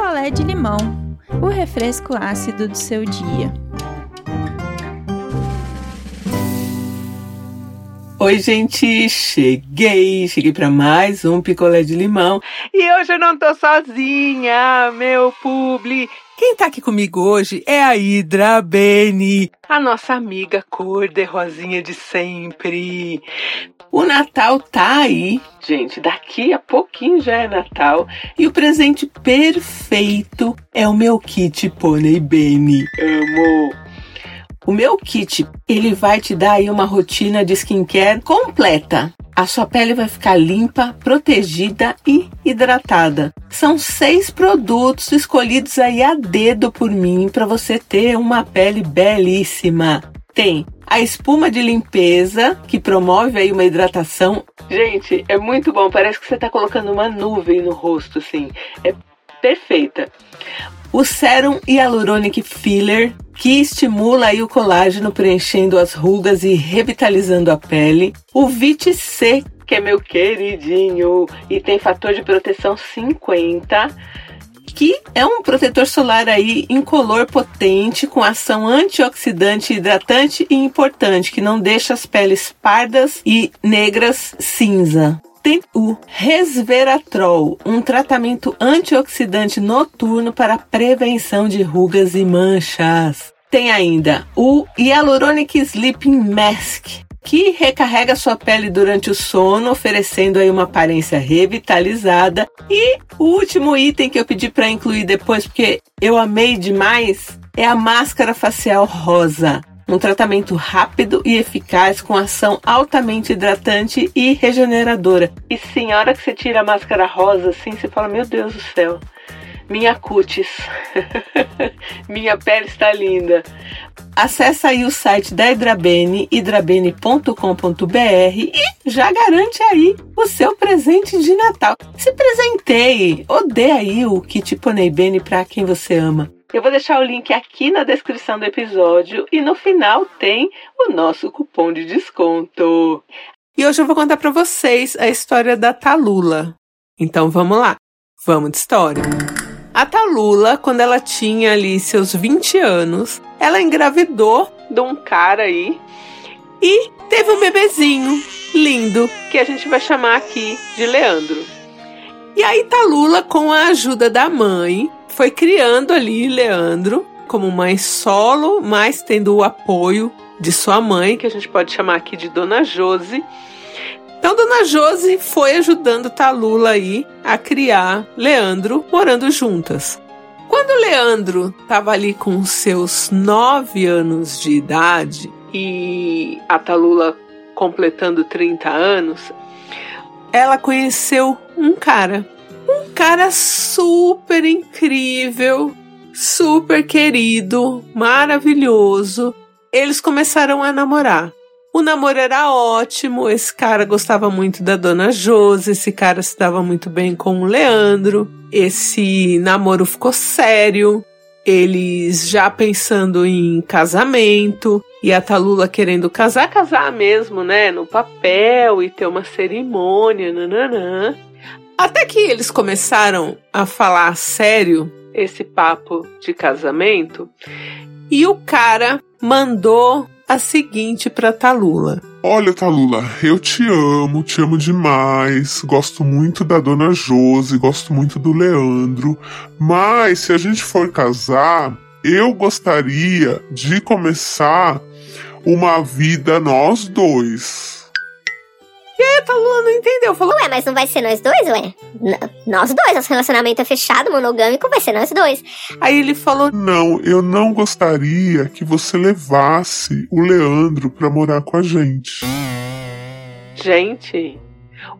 picolé de limão, o refresco ácido do seu dia. Oi, gente, cheguei, cheguei para mais um picolé de limão. E hoje eu não tô sozinha, meu publi. Quem tá aqui comigo hoje é a Hidra Beni, a nossa amiga cor de rosinha de sempre. O Natal tá aí, gente. Daqui a pouquinho já é Natal. E o presente perfeito é o meu kit Pônei Beni. Amo! O meu kit, ele vai te dar aí uma rotina de skincare completa. A sua pele vai ficar limpa, protegida e hidratada. São seis produtos escolhidos aí a dedo por mim para você ter uma pele belíssima. Tem a espuma de limpeza, que promove aí uma hidratação. Gente, é muito bom, parece que você está colocando uma nuvem no rosto, assim. É perfeita. O Serum Hyaluronic Filler, que estimula aí o colágeno preenchendo as rugas e revitalizando a pele. O Vit C, que é meu queridinho e tem fator de proteção 50 que é um protetor solar aí incolor potente com ação antioxidante, hidratante e importante, que não deixa as peles pardas e negras cinza tem o resveratrol, um tratamento antioxidante noturno para prevenção de rugas e manchas. Tem ainda o Hyaluronic Sleeping Mask, que recarrega sua pele durante o sono, oferecendo aí uma aparência revitalizada. E o último item que eu pedi para incluir depois, porque eu amei demais, é a máscara facial rosa um tratamento rápido e eficaz com ação altamente hidratante e regeneradora. E sim, a hora que você tira a máscara rosa assim, você fala: Meu Deus do céu, minha cutis, minha pele está linda. Acesse aí o site da Hidrabene, hidrabene.com.br e já garante aí o seu presente de Natal. Se presenteie ou dê aí o kit Ponei Bene para quem você ama. Eu vou deixar o link aqui na descrição do episódio e no final tem o nosso cupom de desconto. E hoje eu vou contar para vocês a história da Talula. Então vamos lá, vamos de história. A Talula, quando ela tinha ali seus 20 anos, ela engravidou de um cara aí e teve um bebezinho lindo que a gente vai chamar aqui de Leandro. E aí Talula, com a ajuda da mãe, foi criando ali Leandro como mãe solo, mas tendo o apoio de sua mãe, que a gente pode chamar aqui de Dona Josi. Então, Dona Josi foi ajudando Talula aí a criar Leandro, morando juntas. Quando Leandro estava ali com seus nove anos de idade e a Talula completando 30 anos, ela conheceu um cara um cara super incrível, super querido, maravilhoso. Eles começaram a namorar. O namoro era ótimo, esse cara gostava muito da dona Josi, esse cara se dava muito bem com o Leandro. Esse namoro ficou sério, eles já pensando em casamento e a Talula querendo casar, casar mesmo, né, no papel e ter uma cerimônia, nananã. Até que eles começaram a falar sério esse papo de casamento e o cara mandou a seguinte para Talula. Olha, Talula, eu te amo, te amo demais. Gosto muito da dona Josi, gosto muito do Leandro. Mas se a gente for casar, eu gostaria de começar uma vida nós dois. E aí a Lua não entendeu. Falou, ué, mas não vai ser nós dois, ué? N nós dois, nosso relacionamento é fechado, monogâmico, vai ser nós dois. Aí ele falou, não, eu não gostaria que você levasse o Leandro pra morar com a gente. Gente,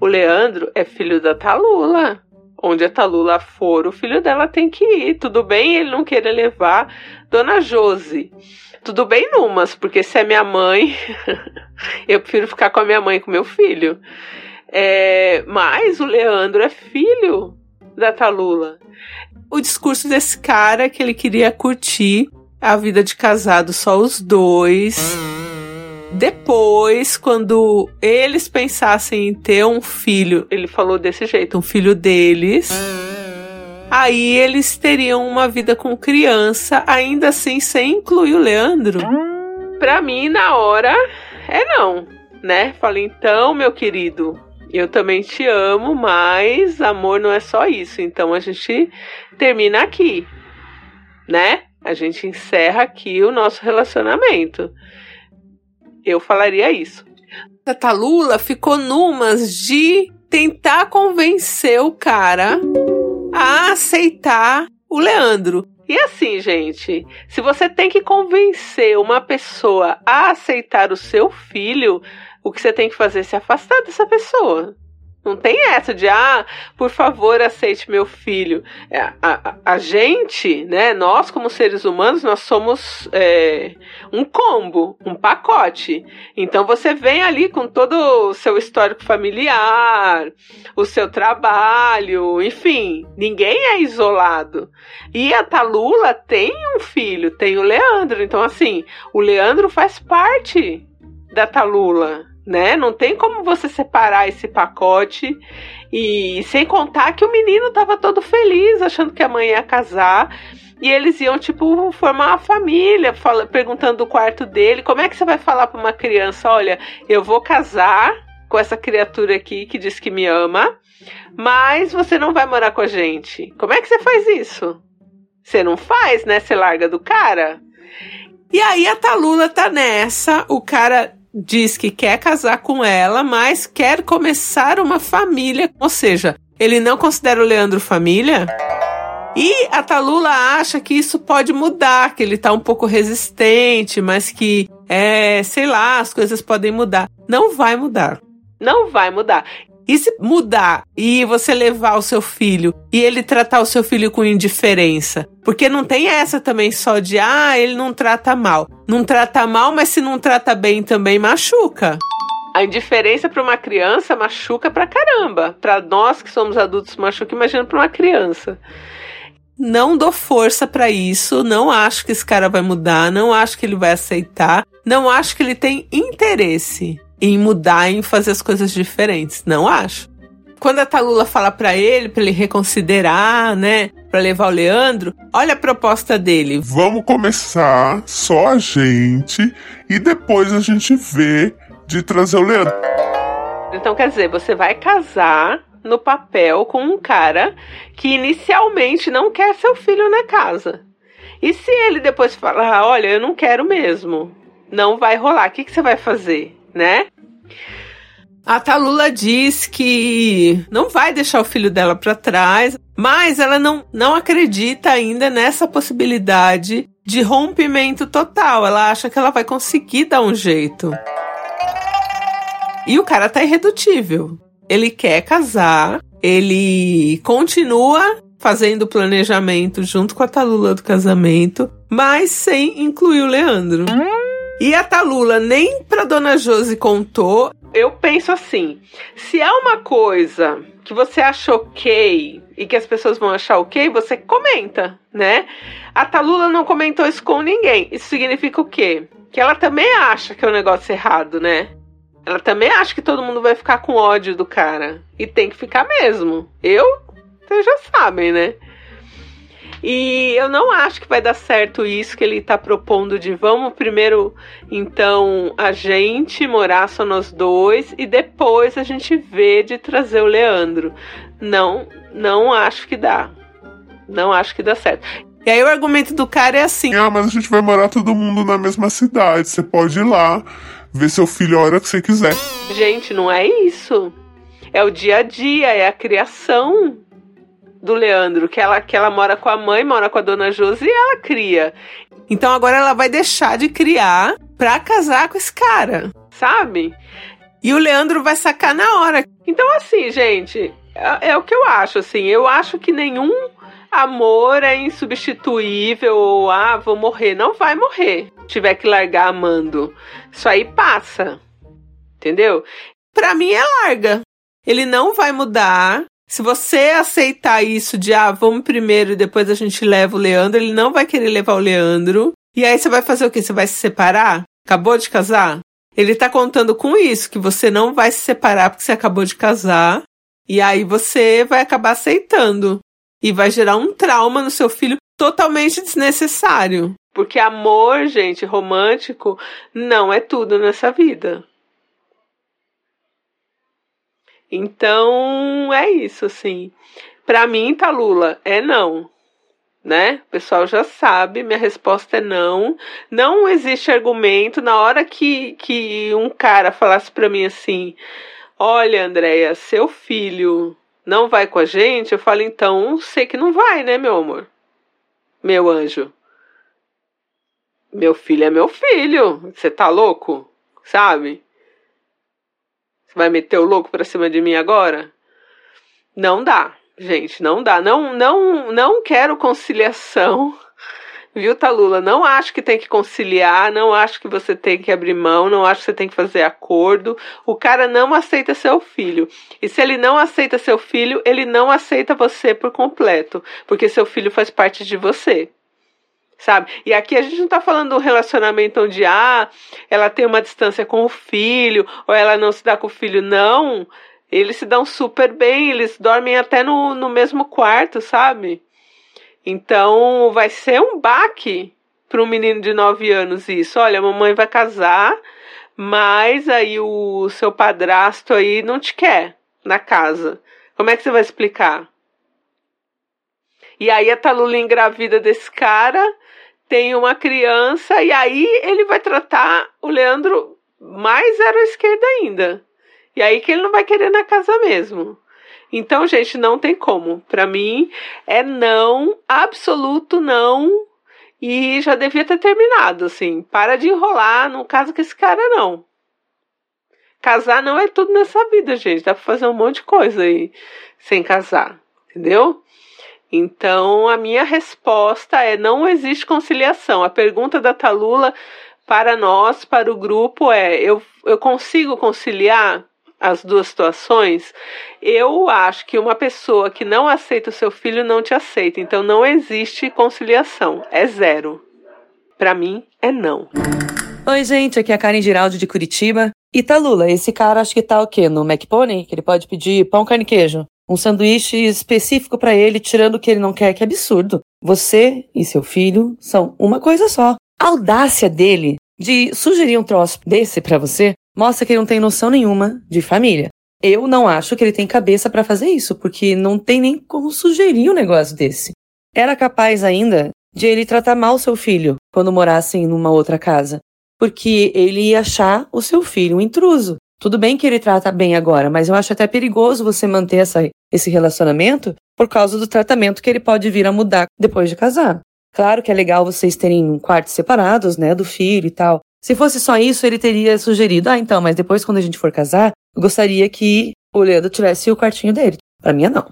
o Leandro é filho da Talula. Onde a Talula for, o filho dela tem que ir. Tudo bem ele não querer levar Dona Josi. Tudo bem numas, porque se é minha mãe, eu prefiro ficar com a minha mãe e com meu filho. É, mas o Leandro é filho da Talula. O discurso desse cara é que ele queria curtir a vida de casado só os dois. Depois, quando eles pensassem em ter um filho, ele falou desse jeito, um filho deles aí eles teriam uma vida com criança, ainda assim sem incluir o Leandro? Pra mim, na hora, é não, né? Falei, então, meu querido, eu também te amo, mas amor não é só isso. Então a gente termina aqui, né? A gente encerra aqui o nosso relacionamento. Eu falaria isso. A Talula ficou numas de tentar convencer o cara a aceitar o Leandro. E assim, gente, se você tem que convencer uma pessoa a aceitar o seu filho, o que você tem que fazer é se afastar dessa pessoa. Não tem essa de, ah, por favor, aceite meu filho. É, a, a, a gente, né, nós como seres humanos, nós somos é, um combo, um pacote. Então você vem ali com todo o seu histórico familiar, o seu trabalho, enfim, ninguém é isolado. E a Talula tem um filho, tem o Leandro. Então, assim, o Leandro faz parte da Talula né? Não tem como você separar esse pacote e sem contar que o menino tava todo feliz, achando que a mãe ia casar. E eles iam, tipo, formar uma família, fala, perguntando do quarto dele. Como é que você vai falar para uma criança: olha, eu vou casar com essa criatura aqui que diz que me ama, mas você não vai morar com a gente? Como é que você faz isso? Você não faz, né? Você larga do cara. E aí a Talula tá nessa, o cara diz que quer casar com ela, mas quer começar uma família. Ou seja, ele não considera o Leandro família. E a Talula acha que isso pode mudar, que ele tá um pouco resistente, mas que, é, sei lá, as coisas podem mudar. Não vai mudar. Não vai mudar. E se mudar e você levar o seu filho e ele tratar o seu filho com indiferença? Porque não tem essa também só de, ah, ele não trata mal. Não trata mal, mas se não trata bem também machuca. A indiferença para uma criança machuca pra caramba. Para nós que somos adultos machuca, imagina para uma criança. Não dou força para isso, não acho que esse cara vai mudar, não acho que ele vai aceitar, não acho que ele tem interesse em mudar, em fazer as coisas diferentes. Não acho. Quando a Talula fala para ele, para ele reconsiderar, né, para levar o Leandro, olha a proposta dele. Vamos começar só a gente e depois a gente vê de trazer o Leandro. Então quer dizer, você vai casar no papel com um cara que inicialmente não quer seu filho na casa. E se ele depois falar, olha, eu não quero mesmo, não vai rolar, o que, que você vai fazer? Né? A Talula diz que não vai deixar o filho dela para trás, mas ela não, não acredita ainda nessa possibilidade de rompimento total. Ela acha que ela vai conseguir dar um jeito. E o cara tá irredutível. Ele quer casar, ele continua fazendo o planejamento junto com a Talula do casamento, mas sem incluir o Leandro. E a Talula nem pra Dona Josi contou. Eu penso assim: se é uma coisa que você acha ok e que as pessoas vão achar ok, você comenta, né? A Talula não comentou isso com ninguém. Isso significa o quê? Que ela também acha que é um negócio errado, né? Ela também acha que todo mundo vai ficar com ódio do cara. E tem que ficar mesmo. Eu, vocês já sabem, né? E eu não acho que vai dar certo isso que ele está propondo de vamos primeiro, então, a gente morar só nós dois e depois a gente vê de trazer o Leandro. Não, não acho que dá. Não acho que dá certo. E aí o argumento do cara é assim: Ah, mas a gente vai morar todo mundo na mesma cidade. Você pode ir lá, ver seu filho a hora que você quiser. Gente, não é isso. É o dia a dia, é a criação do Leandro, que ela, que ela mora com a mãe, mora com a dona Josi e ela cria. Então agora ela vai deixar de criar pra casar com esse cara, sabe? E o Leandro vai sacar na hora. Então, assim, gente, é, é o que eu acho, assim. Eu acho que nenhum amor é insubstituível ou, ah, vou morrer. Não vai morrer. Tiver que largar amando. Isso aí passa. Entendeu? Pra mim é larga. Ele não vai mudar. Se você aceitar isso de, ah, vamos primeiro e depois a gente leva o Leandro, ele não vai querer levar o Leandro. E aí você vai fazer o quê? Você vai se separar? Acabou de casar? Ele tá contando com isso, que você não vai se separar porque você acabou de casar. E aí você vai acabar aceitando. E vai gerar um trauma no seu filho totalmente desnecessário. Porque amor, gente, romântico, não é tudo nessa vida. Então, é isso, assim. Pra mim, tá, Lula, é não. Né? O pessoal já sabe, minha resposta é não. Não existe argumento. Na hora que, que um cara falasse pra mim assim: Olha, Andréia, seu filho não vai com a gente, eu falo, então, sei que não vai, né, meu amor? Meu anjo. Meu filho é meu filho. Você tá louco? Sabe? Você vai meter o louco pra cima de mim agora? Não dá, gente, não dá. Não, não, não quero conciliação. Viu, Talula? Não acho que tem que conciliar, não acho que você tem que abrir mão, não acho que você tem que fazer acordo. O cara não aceita seu filho. E se ele não aceita seu filho, ele não aceita você por completo, porque seu filho faz parte de você. Sabe? E aqui a gente não tá falando do relacionamento onde ah, ela tem uma distância com o filho, ou ela não se dá com o filho, não. Eles se dão super bem, eles dormem até no, no mesmo quarto, sabe? Então vai ser um baque para um menino de 9 anos isso. Olha, a mamãe vai casar, mas aí o seu padrasto aí não te quer na casa. Como é que você vai explicar? E aí a Talula engravida desse cara, tem uma criança, e aí ele vai tratar o Leandro mais zero à esquerda ainda. E aí que ele não vai querer na casa mesmo. Então, gente, não tem como. Para mim é não, absoluto não. E já devia ter terminado, assim. Para de enrolar, não casa com esse cara, não. Casar não é tudo nessa vida, gente. Dá pra fazer um monte de coisa aí sem casar, entendeu? Então, a minha resposta é: não existe conciliação. A pergunta da Talula para nós, para o grupo, é: eu, eu consigo conciliar? as duas situações, eu acho que uma pessoa que não aceita o seu filho não te aceita. Então não existe conciliação. É zero. Para mim, é não. Oi, gente. Aqui é a Karen Giraldi de Curitiba. E tá Lula, esse cara acho que tá o quê? No McPony? Que ele pode pedir pão, carne e queijo. Um sanduíche específico para ele, tirando o que ele não quer, que absurdo. Você e seu filho são uma coisa só. A audácia dele de sugerir um troço desse para você mostra que ele não tem noção nenhuma de família. Eu não acho que ele tem cabeça para fazer isso, porque não tem nem como sugerir um negócio desse. Era capaz ainda de ele tratar mal seu filho quando morassem numa outra casa, porque ele ia achar o seu filho um intruso. Tudo bem que ele trata bem agora, mas eu acho até perigoso você manter essa, esse relacionamento por causa do tratamento que ele pode vir a mudar depois de casar. Claro que é legal vocês terem quartos separados, né, do filho e tal, se fosse só isso, ele teria sugerido: ah, então, mas depois, quando a gente for casar, eu gostaria que o Leandro tivesse o quartinho dele. Pra mim, não.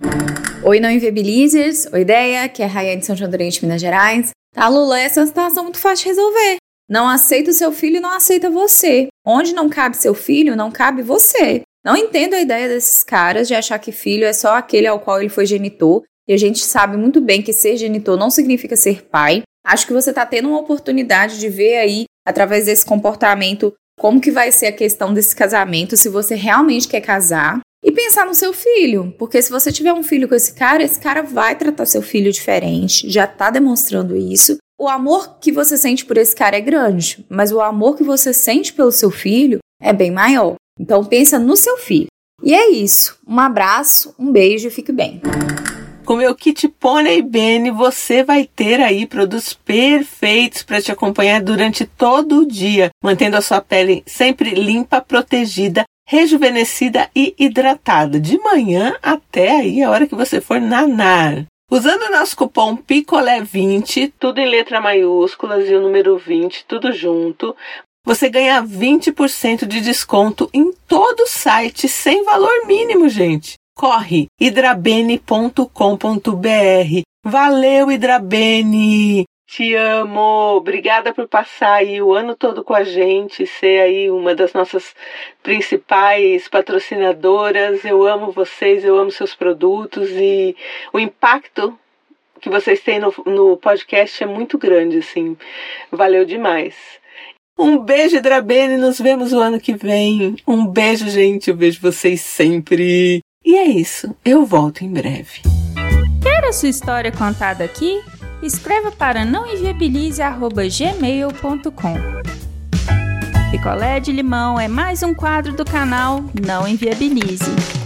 Oi, não inviabilizers. Oi, ideia, que é Raia de São João do Oriente, Minas Gerais. Tá, Lula, essa é uma situação muito fácil de resolver. Não aceita o seu filho não aceita você. Onde não cabe seu filho, não cabe você. Não entendo a ideia desses caras de achar que filho é só aquele ao qual ele foi genitor. E a gente sabe muito bem que ser genitor não significa ser pai. Acho que você está tendo uma oportunidade de ver aí através desse comportamento, como que vai ser a questão desse casamento, se você realmente quer casar. E pensar no seu filho, porque se você tiver um filho com esse cara, esse cara vai tratar seu filho diferente, já tá demonstrando isso. O amor que você sente por esse cara é grande, mas o amor que você sente pelo seu filho é bem maior. Então pensa no seu filho. E é isso. Um abraço, um beijo e fique bem. Com meu kit Pony Bene, você vai ter aí produtos perfeitos para te acompanhar durante todo o dia, mantendo a sua pele sempre limpa, protegida, rejuvenescida e hidratada, de manhã até aí a hora que você for nanar. Usando o nosso cupom PICOLÉ20, tudo em letra maiúsculas e o número 20, tudo junto, você ganha 20% de desconto em todo o site, sem valor mínimo, gente corre hidrabene.com.br. Valeu, Hidrabene! Te amo! Obrigada por passar aí o ano todo com a gente, ser aí uma das nossas principais patrocinadoras. Eu amo vocês, eu amo seus produtos e o impacto que vocês têm no, no podcast é muito grande, assim. Valeu demais. Um beijo, Drabene. Nos vemos o ano que vem. Um beijo, gente. Eu vejo vocês sempre. E é isso. Eu volto em breve. Quer a sua história contada aqui? Escreva para nãoenviabilize.gmail.com Picolé de limão é mais um quadro do canal Não Enviabilize.